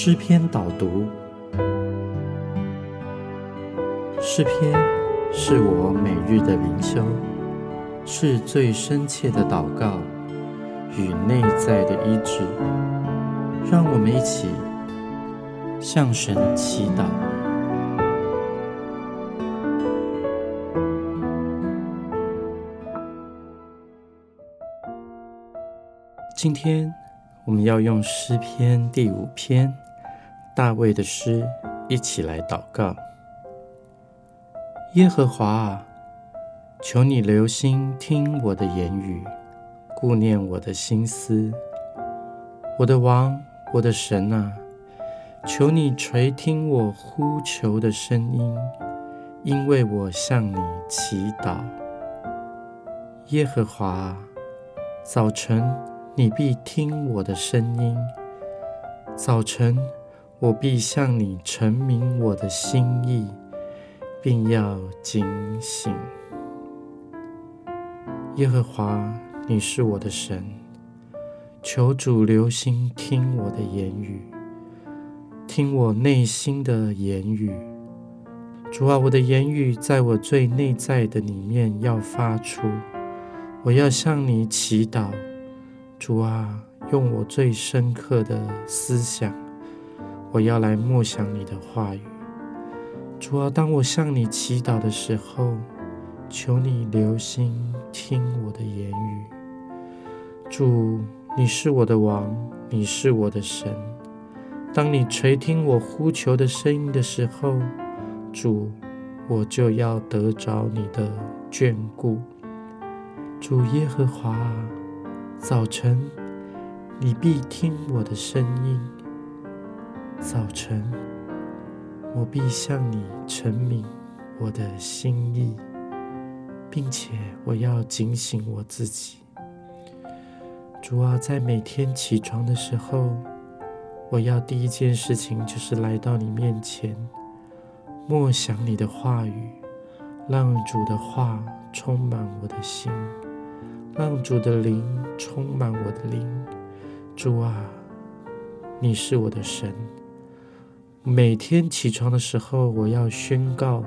诗篇导读。诗篇是我每日的灵修，是最深切的祷告与内在的医治。让我们一起向神祈祷。今天。我们要用诗篇第五篇大卫的诗一起来祷告。耶和华啊，求你留心听我的言语，顾念我的心思。我的王，我的神啊，求你垂听我呼求的声音，因为我向你祈祷。耶和华，早晨。你必听我的声音，早晨我必向你陈明我的心意，并要警醒。耶和华，你是我的神，求主留心听我的言语，听我内心的言语。主啊，我的言语在我最内在的里面要发出，我要向你祈祷。主啊，用我最深刻的思想，我要来默想你的话语。主啊，当我向你祈祷的时候，求你留心听我的言语。主，你是我的王，你是我的神。当你垂听我呼求的声音的时候，主，我就要得着你的眷顾。主耶和华。早晨，你必听我的声音；早晨，我必向你陈明我的心意，并且我要警醒我自己。主啊，在每天起床的时候，我要第一件事情就是来到你面前，默想你的话语，让主的话充满我的心。让主的灵充满我的灵，主啊，你是我的神。每天起床的时候，我要宣告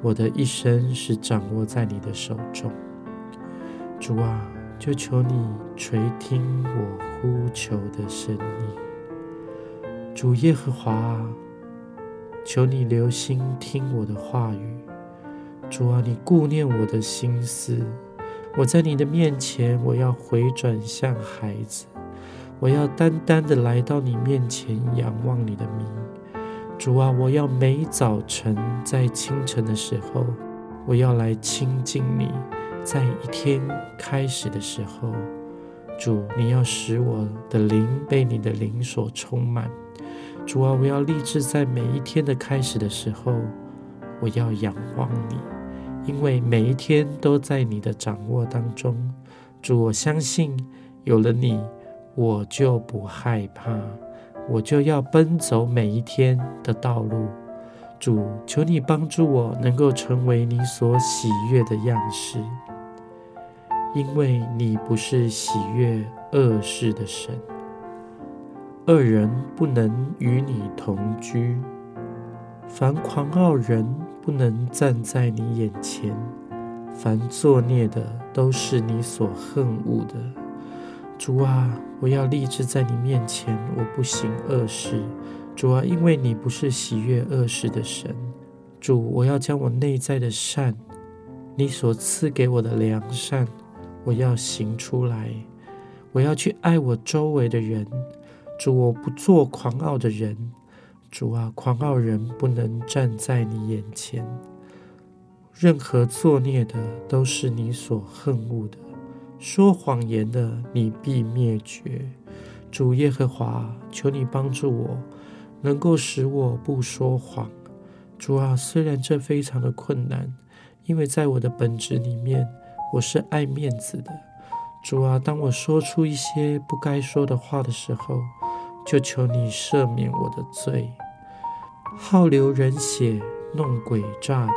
我的一生是掌握在你的手中。主啊，就求你垂听我呼求的声音。主耶和华，求你留心听我的话语。主啊，你顾念我的心思。我在你的面前，我要回转向孩子，我要单单的来到你面前，仰望你的名。主啊，我要每早晨在清晨的时候，我要来亲近你。在一天开始的时候，主，你要使我的灵被你的灵所充满。主啊，我要立志在每一天的开始的时候，我要仰望你。因为每一天都在你的掌握当中，主，我相信有了你，我就不害怕，我就要奔走每一天的道路。主，求你帮助我，能够成为你所喜悦的样式，因为你不是喜悦恶事的神，恶人不能与你同居，凡狂傲人。不能站在你眼前，凡作孽的都是你所恨恶的。主啊，我要立志在你面前，我不行恶事。主啊，因为你不是喜悦恶事的神。主，我要将我内在的善，你所赐给我的良善，我要行出来。我要去爱我周围的人。主，我不做狂傲的人。主啊，狂傲人不能站在你眼前，任何作孽的都是你所恨恶的，说谎言的你必灭绝。主耶和华，求你帮助我，能够使我不说谎。主啊，虽然这非常的困难，因为在我的本质里面，我是爱面子的。主啊，当我说出一些不该说的话的时候，就求你赦免我的罪。好流人血、弄诡诈的，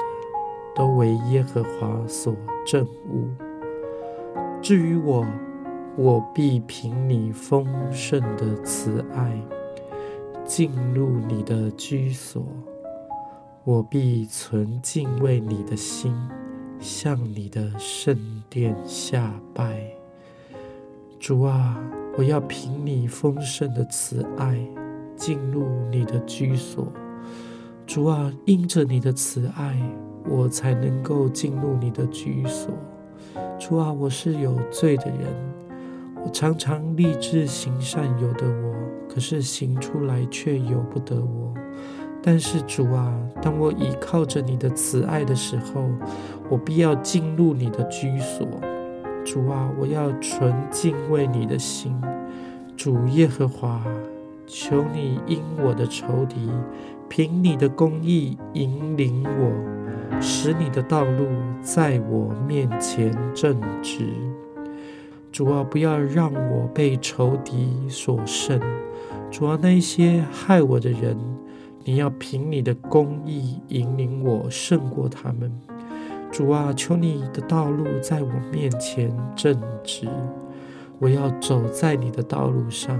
都为耶和华所憎恶。至于我，我必凭你丰盛的慈爱，进入你的居所，我必存敬畏你的心，向你的圣殿下拜。主啊，我要凭你丰盛的慈爱进入你的居所。主啊，因着你的慈爱，我才能够进入你的居所。主啊，我是有罪的人，我常常立志行善，有的我，可是行出来却由不得我。但是主啊，当我依靠着你的慈爱的时候，我必要进入你的居所。主啊，我要纯敬畏你的心。主耶和华，求你因我的仇敌，凭你的公义引领我。使你的道路在我面前正直，主啊，不要让我被仇敌所胜。主啊，那些害我的人，你要凭你的公义引领我胜过他们。主啊，求你的道路在我面前正直，我要走在你的道路上。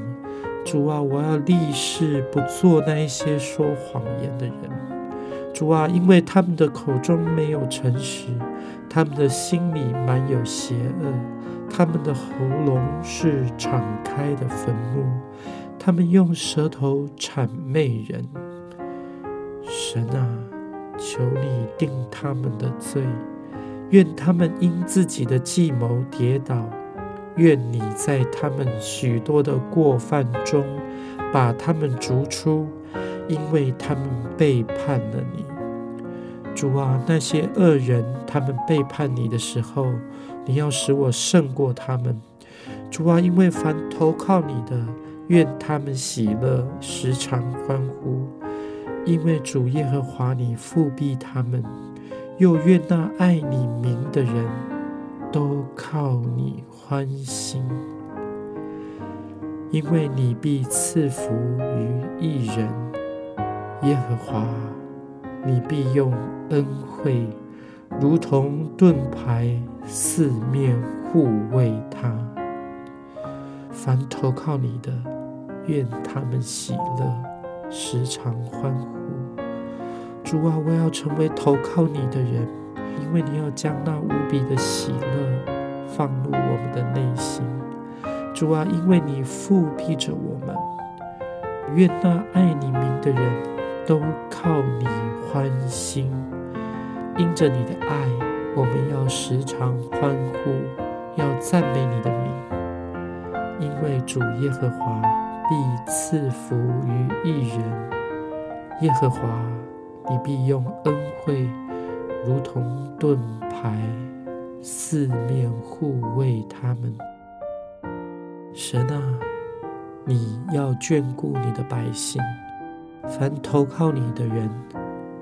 主啊，我要立誓不做那一些说谎言的人。主啊，因为他们的口中没有诚实，他们的心里满有邪恶，他们的喉咙是敞开的坟墓，他们用舌头谄媚人。神啊，求你定他们的罪，愿他们因自己的计谋跌倒，愿你在他们许多的过犯中把他们逐出。因为他们背叛了你，主啊，那些恶人，他们背叛你的时候，你要使我胜过他们。主啊，因为凡投靠你的，愿他们喜乐，时常欢呼。因为主耶和华你复庇他们，又愿那爱你名的人都靠你欢心。因为你必赐福于一人。耶和华，你必用恩惠，如同盾牌，四面护卫他。凡投靠你的，愿他们喜乐，时常欢呼。主啊，我要成为投靠你的人，因为你要将那无比的喜乐放入我们的内心。主啊，因为你复庇着我们，愿那爱你着你的爱，我们要时常欢呼，要赞美你的名。因为主耶和华必赐福于一人，耶和华，你必用恩惠如同盾牌，四面护卫他们。神啊，你要眷顾你的百姓。凡投靠你的人，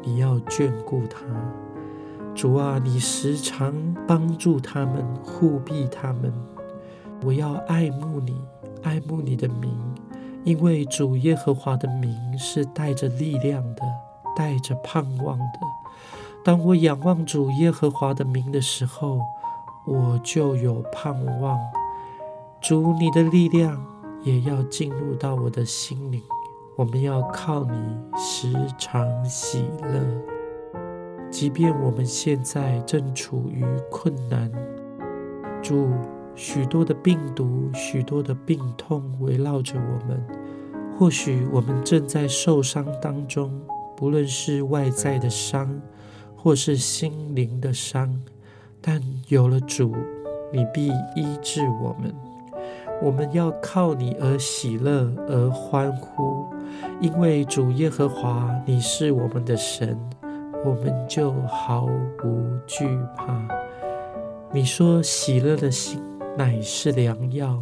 你要眷顾他。主啊，你时常帮助他们，护庇他们。我要爱慕你，爱慕你的名，因为主耶和华的名是带着力量的，带着盼望的。当我仰望主耶和华的名的时候，我就有盼望。主，你的力量也要进入到我的心灵。我们要靠你时常喜乐，即便我们现在正处于困难，主许多的病毒、许多的病痛围绕着我们，或许我们正在受伤当中，不论是外在的伤，或是心灵的伤，但有了主，你必医治我们。我们要靠你而喜乐而欢呼，因为主耶和华你是我们的神，我们就毫无惧怕。你说喜乐的心乃是良药，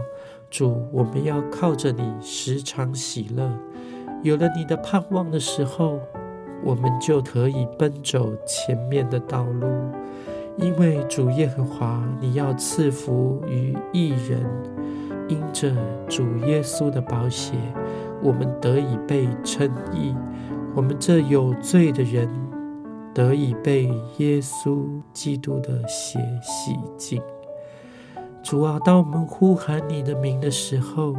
主，我们要靠着你时常喜乐。有了你的盼望的时候，我们就可以奔走前面的道路，因为主耶和华你要赐福于一人。因着主耶稣的宝血，我们得以被称义；我们这有罪的人得以被耶稣基督的血洗净。主啊，当我们呼喊你的名的时候，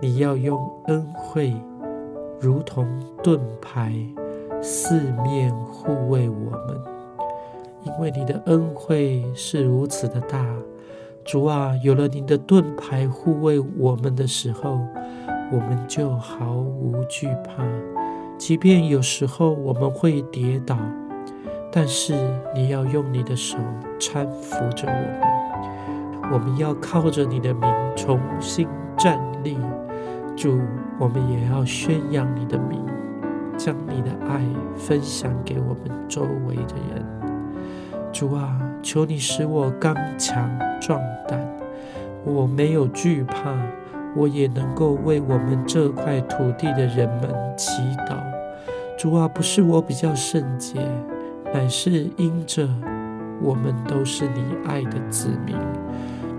你要用恩惠如同盾牌，四面护卫我们。因为你的恩惠是如此的大，主啊，有了你的盾牌护卫我们的时候，我们就毫无惧怕。即便有时候我们会跌倒，但是你要用你的手搀扶着我们。我们要靠着你的名重新站立。主，我们也要宣扬你的名，将你的爱分享给我们周围的人。主啊，求你使我刚强壮胆，我没有惧怕，我也能够为我们这块土地的人们祈祷。主啊，不是我比较圣洁，乃是因着我们都是你爱的子民。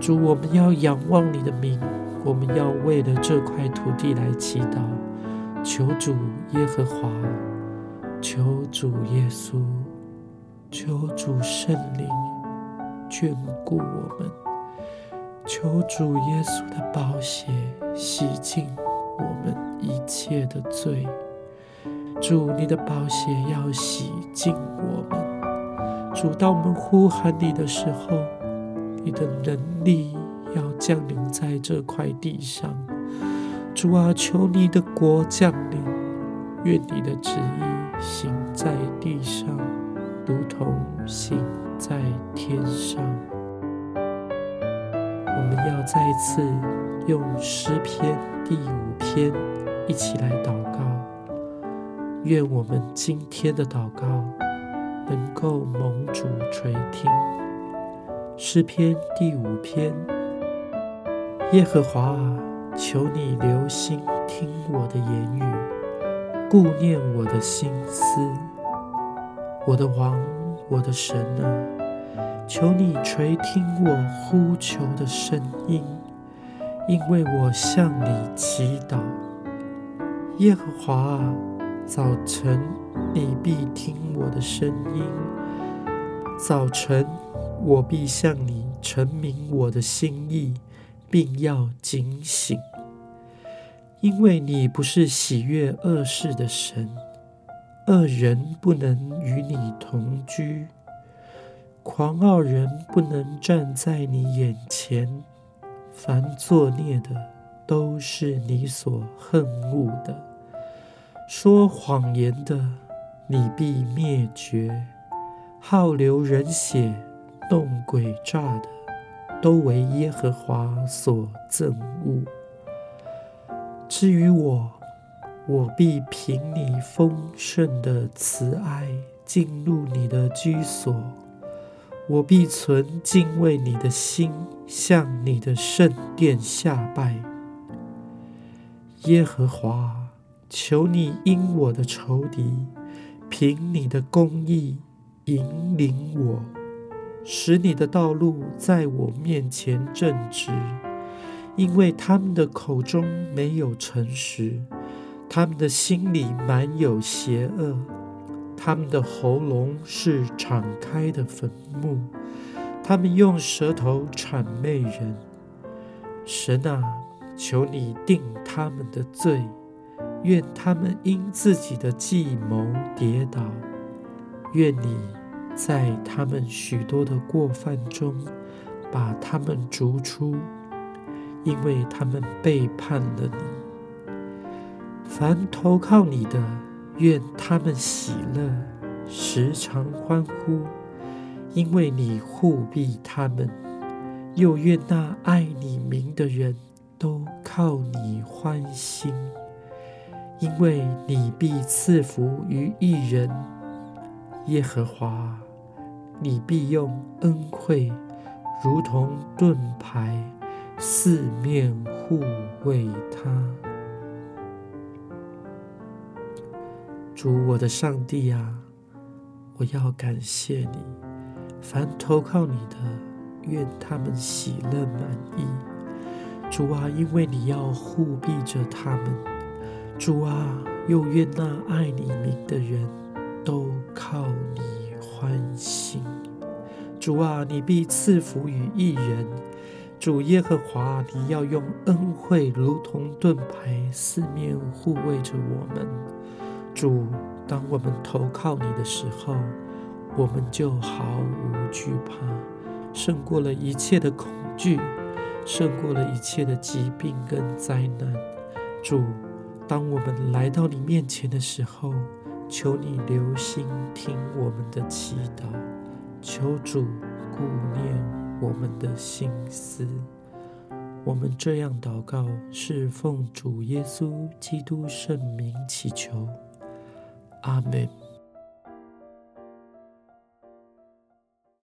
主，我们要仰望你的名，我们要为了这块土地来祈祷。求主耶和华，求主耶稣。求主圣灵眷顾我们，求主耶稣的宝血洗净我们一切的罪。主，你的宝血要洗净我们。主，当我们呼喊你的时候，你的能力要降临在这块地上。主啊，求你的国降临，愿你的旨意行在地上。如同行在天上，我们要再次用诗篇第五篇一起来祷告。愿我们今天的祷告能够蒙主垂听。诗篇第五篇：耶和华啊，求你留心听我的言语，顾念我的心思。我的王，我的神啊，求你垂听我呼求的声音，因为我向你祈祷。耶和华啊，早晨你必听我的声音，早晨我必向你陈明我的心意，并要警醒，因为你不是喜悦恶事的神。恶人不能与你同居，狂傲人不能站在你眼前。凡作孽的，都是你所恨恶的；说谎言的，你必灭绝；好流人血、弄诡诈的，都为耶和华所憎恶。至于我，我必凭你丰盛的慈爱进入你的居所，我必存敬畏你的心，向你的圣殿下拜。耶和华，求你因我的仇敌，凭你的公义引领我，使你的道路在我面前正直，因为他们的口中没有诚实。他们的心里满有邪恶，他们的喉咙是敞开的坟墓，他们用舌头谄媚人。神啊，求你定他们的罪，愿他们因自己的计谋跌倒，愿你在他们许多的过犯中把他们逐出，因为他们背叛了你。凡投靠你的，愿他们喜乐，时常欢呼，因为你护庇他们；又愿那爱你名的人都靠你欢心，因为你必赐福于一人。耶和华，你必用恩惠，如同盾牌，四面护卫他。主我的上帝啊，我要感谢你。凡投靠你的，愿他们喜乐满意。主啊，因为你要护庇着他们。主啊，又愿那爱你名的人都靠你欢心。主啊，你必赐福于一人，主耶和华，你要用恩惠如同盾牌，四面护卫着我们。主，当我们投靠你的时候，我们就毫无惧怕，胜过了一切的恐惧，胜过了一切的疾病跟灾难。主，当我们来到你面前的时候，求你留心听我们的祈祷，求主顾念我们的心思。我们这样祷告，是奉主耶稣基督圣名祈求。阿门。